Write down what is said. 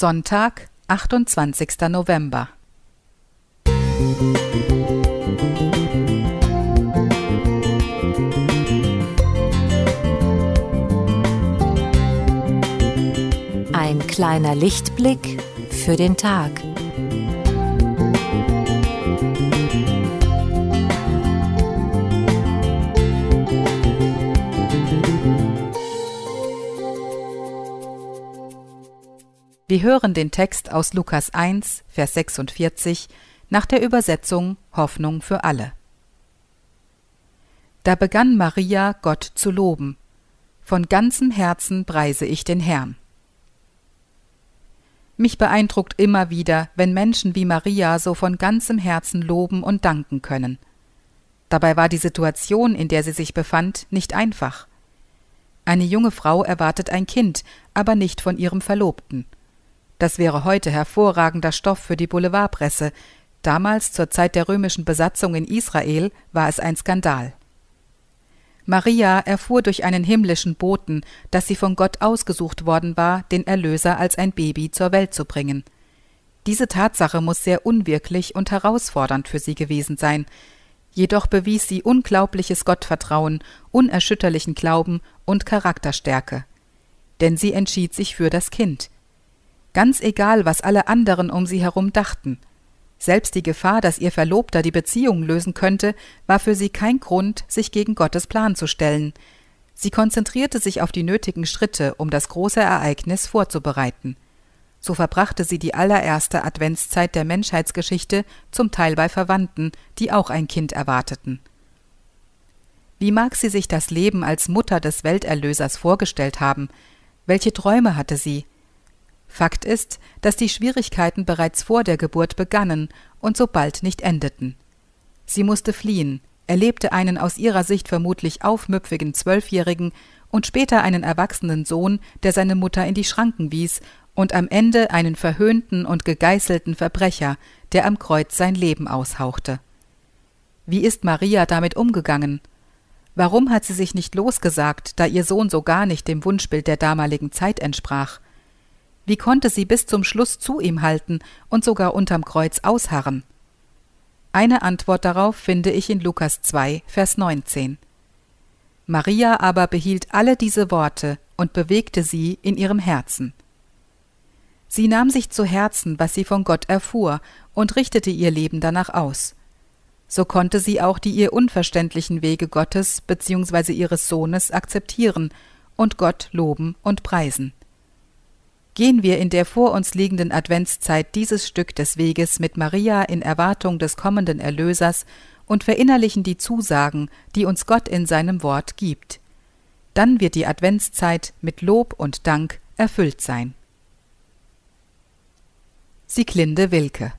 Sonntag, 28. November. Ein kleiner Lichtblick für den Tag. Wir hören den Text aus Lukas 1, Vers 46 nach der Übersetzung Hoffnung für alle. Da begann Maria Gott zu loben. Von ganzem Herzen preise ich den Herrn. Mich beeindruckt immer wieder, wenn Menschen wie Maria so von ganzem Herzen loben und danken können. Dabei war die Situation, in der sie sich befand, nicht einfach. Eine junge Frau erwartet ein Kind, aber nicht von ihrem Verlobten. Das wäre heute hervorragender Stoff für die Boulevardpresse. Damals, zur Zeit der römischen Besatzung in Israel, war es ein Skandal. Maria erfuhr durch einen himmlischen Boten, dass sie von Gott ausgesucht worden war, den Erlöser als ein Baby zur Welt zu bringen. Diese Tatsache muss sehr unwirklich und herausfordernd für sie gewesen sein. Jedoch bewies sie unglaubliches Gottvertrauen, unerschütterlichen Glauben und Charakterstärke. Denn sie entschied sich für das Kind. Ganz egal, was alle anderen um sie herum dachten. Selbst die Gefahr, dass ihr Verlobter die Beziehung lösen könnte, war für sie kein Grund, sich gegen Gottes Plan zu stellen. Sie konzentrierte sich auf die nötigen Schritte, um das große Ereignis vorzubereiten. So verbrachte sie die allererste Adventszeit der Menschheitsgeschichte zum Teil bei Verwandten, die auch ein Kind erwarteten. Wie mag sie sich das Leben als Mutter des Welterlösers vorgestellt haben? Welche Träume hatte sie? Fakt ist, dass die Schwierigkeiten bereits vor der Geburt begannen und so bald nicht endeten. Sie musste fliehen, erlebte einen aus ihrer Sicht vermutlich aufmüpfigen Zwölfjährigen und später einen erwachsenen Sohn, der seine Mutter in die Schranken wies, und am Ende einen verhöhnten und gegeißelten Verbrecher, der am Kreuz sein Leben aushauchte. Wie ist Maria damit umgegangen? Warum hat sie sich nicht losgesagt, da ihr Sohn so gar nicht dem Wunschbild der damaligen Zeit entsprach? Wie konnte sie bis zum Schluss zu ihm halten und sogar unterm Kreuz ausharren? Eine Antwort darauf finde ich in Lukas 2, Vers 19. Maria aber behielt alle diese Worte und bewegte sie in ihrem Herzen. Sie nahm sich zu Herzen, was sie von Gott erfuhr, und richtete ihr Leben danach aus. So konnte sie auch die ihr unverständlichen Wege Gottes bzw. ihres Sohnes akzeptieren und Gott loben und preisen. Gehen wir in der vor uns liegenden Adventszeit dieses Stück des Weges mit Maria in Erwartung des kommenden Erlösers und verinnerlichen die Zusagen, die uns Gott in seinem Wort gibt. Dann wird die Adventszeit mit Lob und Dank erfüllt sein. Sieglinde Wilke